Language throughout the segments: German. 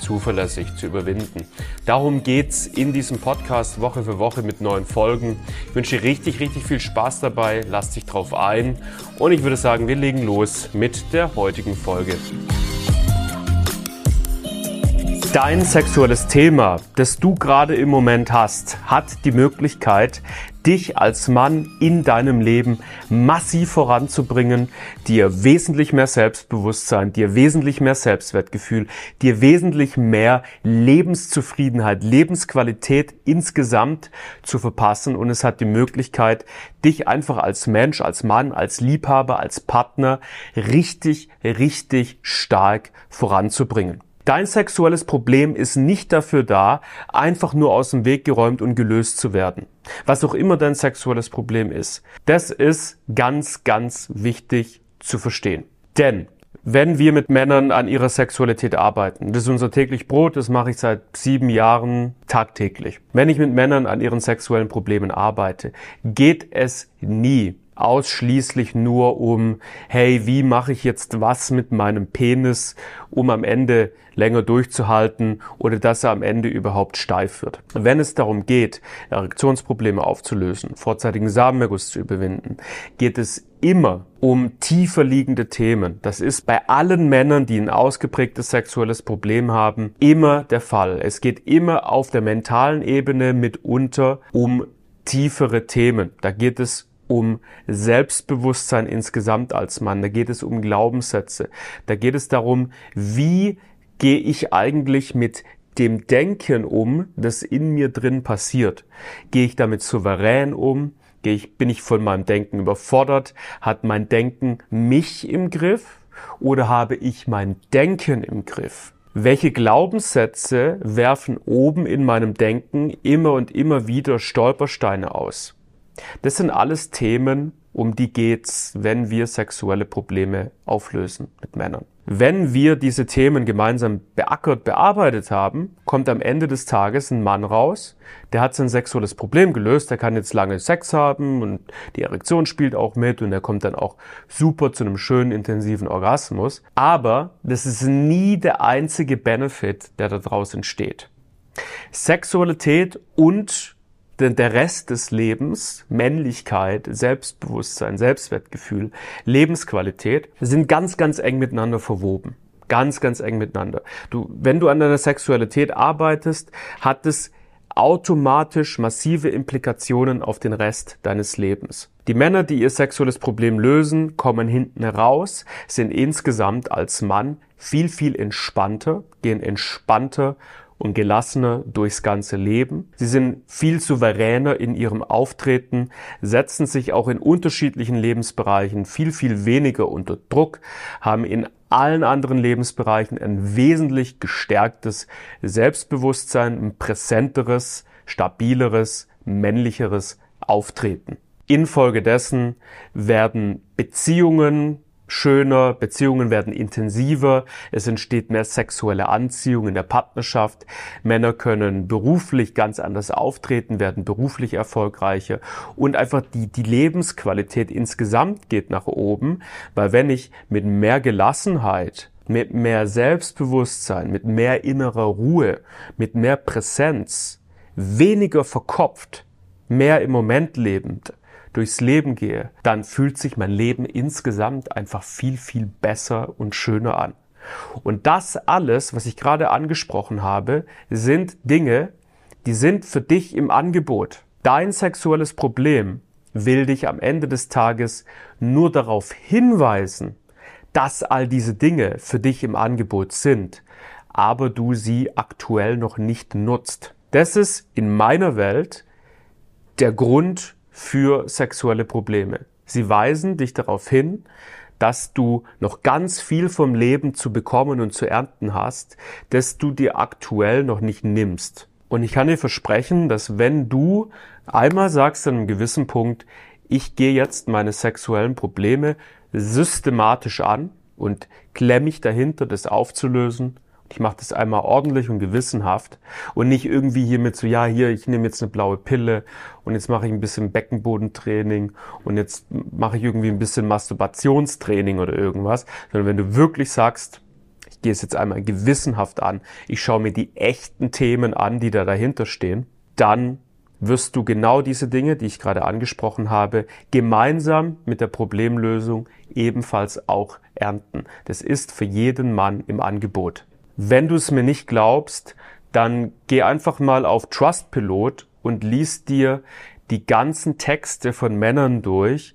zuverlässig zu überwinden. Darum geht's in diesem Podcast Woche für Woche mit neuen Folgen. Ich wünsche richtig, richtig viel Spaß dabei, lass dich drauf ein und ich würde sagen, wir legen los mit der heutigen Folge. Dein sexuelles Thema, das du gerade im Moment hast, hat die Möglichkeit, dich als Mann in deinem Leben massiv voranzubringen, dir wesentlich mehr Selbstbewusstsein, dir wesentlich mehr Selbstwertgefühl, dir wesentlich mehr Lebenszufriedenheit, Lebensqualität insgesamt zu verpassen und es hat die Möglichkeit, dich einfach als Mensch, als Mann, als Liebhaber, als Partner richtig, richtig stark voranzubringen. Dein sexuelles Problem ist nicht dafür da, einfach nur aus dem Weg geräumt und gelöst zu werden. Was auch immer dein sexuelles Problem ist. Das ist ganz, ganz wichtig zu verstehen. Denn wenn wir mit Männern an ihrer Sexualität arbeiten, das ist unser täglich Brot, das mache ich seit sieben Jahren tagtäglich. Wenn ich mit Männern an ihren sexuellen Problemen arbeite, geht es nie ausschließlich nur um, hey, wie mache ich jetzt was mit meinem Penis, um am Ende länger durchzuhalten oder dass er am Ende überhaupt steif wird. Wenn es darum geht, Erektionsprobleme aufzulösen, vorzeitigen Samenerguss zu überwinden, geht es immer um tiefer liegende Themen. Das ist bei allen Männern, die ein ausgeprägtes sexuelles Problem haben, immer der Fall. Es geht immer auf der mentalen Ebene mitunter um tiefere Themen. Da geht es um Selbstbewusstsein insgesamt als Mann, da geht es um Glaubenssätze, da geht es darum, wie gehe ich eigentlich mit dem Denken um, das in mir drin passiert. Gehe ich damit souverän um? Gehe ich, bin ich von meinem Denken überfordert? Hat mein Denken mich im Griff? Oder habe ich mein Denken im Griff? Welche Glaubenssätze werfen oben in meinem Denken immer und immer wieder Stolpersteine aus? Das sind alles Themen, um die geht's, wenn wir sexuelle Probleme auflösen mit Männern. Wenn wir diese Themen gemeinsam beackert, bearbeitet haben, kommt am Ende des Tages ein Mann raus, der hat sein sexuelles Problem gelöst, der kann jetzt lange Sex haben und die Erektion spielt auch mit und er kommt dann auch super zu einem schönen, intensiven Orgasmus. Aber das ist nie der einzige Benefit, der da draußen entsteht. Sexualität und der Rest des Lebens, Männlichkeit, Selbstbewusstsein, Selbstwertgefühl, Lebensqualität sind ganz, ganz eng miteinander verwoben. Ganz, ganz eng miteinander. Du, wenn du an deiner Sexualität arbeitest, hat es automatisch massive Implikationen auf den Rest deines Lebens. Die Männer, die ihr sexuelles Problem lösen, kommen hinten raus, sind insgesamt als Mann viel, viel entspannter, gehen entspannter und gelassener durchs ganze Leben. Sie sind viel souveräner in ihrem Auftreten, setzen sich auch in unterschiedlichen Lebensbereichen viel, viel weniger unter Druck, haben in allen anderen Lebensbereichen ein wesentlich gestärktes Selbstbewusstsein, ein präsenteres, stabileres, männlicheres Auftreten. Infolgedessen werden Beziehungen schöner, Beziehungen werden intensiver, es entsteht mehr sexuelle Anziehung in der Partnerschaft, Männer können beruflich ganz anders auftreten, werden beruflich erfolgreicher und einfach die, die Lebensqualität insgesamt geht nach oben, weil wenn ich mit mehr Gelassenheit mit mehr Selbstbewusstsein, mit mehr innerer Ruhe, mit mehr Präsenz, weniger verkopft, mehr im Moment lebend, durchs Leben gehe, dann fühlt sich mein Leben insgesamt einfach viel, viel besser und schöner an. Und das alles, was ich gerade angesprochen habe, sind Dinge, die sind für dich im Angebot. Dein sexuelles Problem will dich am Ende des Tages nur darauf hinweisen, dass all diese Dinge für dich im Angebot sind, aber du sie aktuell noch nicht nutzt. Das ist in meiner Welt der Grund, für sexuelle Probleme. Sie weisen dich darauf hin, dass du noch ganz viel vom Leben zu bekommen und zu ernten hast, das du dir aktuell noch nicht nimmst. Und ich kann dir versprechen, dass wenn du einmal sagst an einem gewissen Punkt, ich gehe jetzt meine sexuellen Probleme systematisch an und klemme mich dahinter, das aufzulösen, ich mache das einmal ordentlich und gewissenhaft und nicht irgendwie hier mit so, ja, hier, ich nehme jetzt eine blaue Pille und jetzt mache ich ein bisschen Beckenbodentraining und jetzt mache ich irgendwie ein bisschen Masturbationstraining oder irgendwas, sondern wenn du wirklich sagst, ich gehe es jetzt einmal gewissenhaft an, ich schaue mir die echten Themen an, die da dahinter stehen, dann wirst du genau diese Dinge, die ich gerade angesprochen habe, gemeinsam mit der Problemlösung ebenfalls auch ernten. Das ist für jeden Mann im Angebot. Wenn du es mir nicht glaubst, dann geh einfach mal auf Trustpilot und lies dir die ganzen Texte von Männern durch,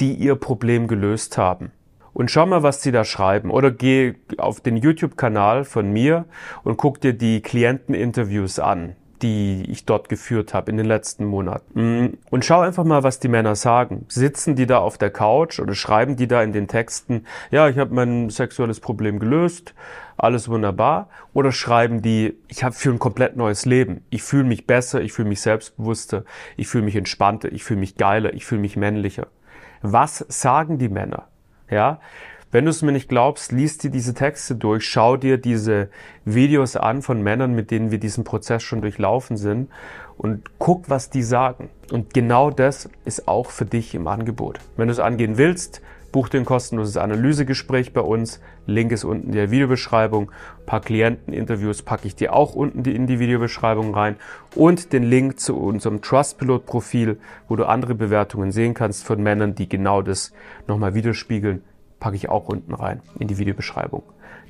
die ihr Problem gelöst haben. Und schau mal, was sie da schreiben. Oder geh auf den YouTube-Kanal von mir und guck dir die Klienteninterviews an die ich dort geführt habe in den letzten Monaten. Mm, und schau einfach mal, was die Männer sagen. Sitzen die da auf der Couch oder schreiben die da in den Texten, ja, ich habe mein sexuelles Problem gelöst, alles wunderbar. Oder schreiben die, ich habe für ein komplett neues Leben. Ich fühle mich besser, ich fühle mich selbstbewusster, ich fühle mich entspannter, ich fühle mich geiler, ich fühle mich männlicher. Was sagen die Männer? Ja, wenn du es mir nicht glaubst, liest dir diese Texte durch, schau dir diese Videos an von Männern, mit denen wir diesen Prozess schon durchlaufen sind und guck, was die sagen. Und genau das ist auch für dich im Angebot. Wenn du es angehen willst, buch dir ein kostenloses Analysegespräch bei uns. Link ist unten in der Videobeschreibung. Ein paar Klienteninterviews packe ich dir auch unten in die Videobeschreibung rein. Und den Link zu unserem Trustpilot-Profil, wo du andere Bewertungen sehen kannst von Männern, die genau das nochmal widerspiegeln packe ich auch unten rein in die Videobeschreibung.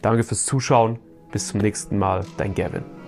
Danke fürs Zuschauen. Bis zum nächsten Mal. Dein Gavin.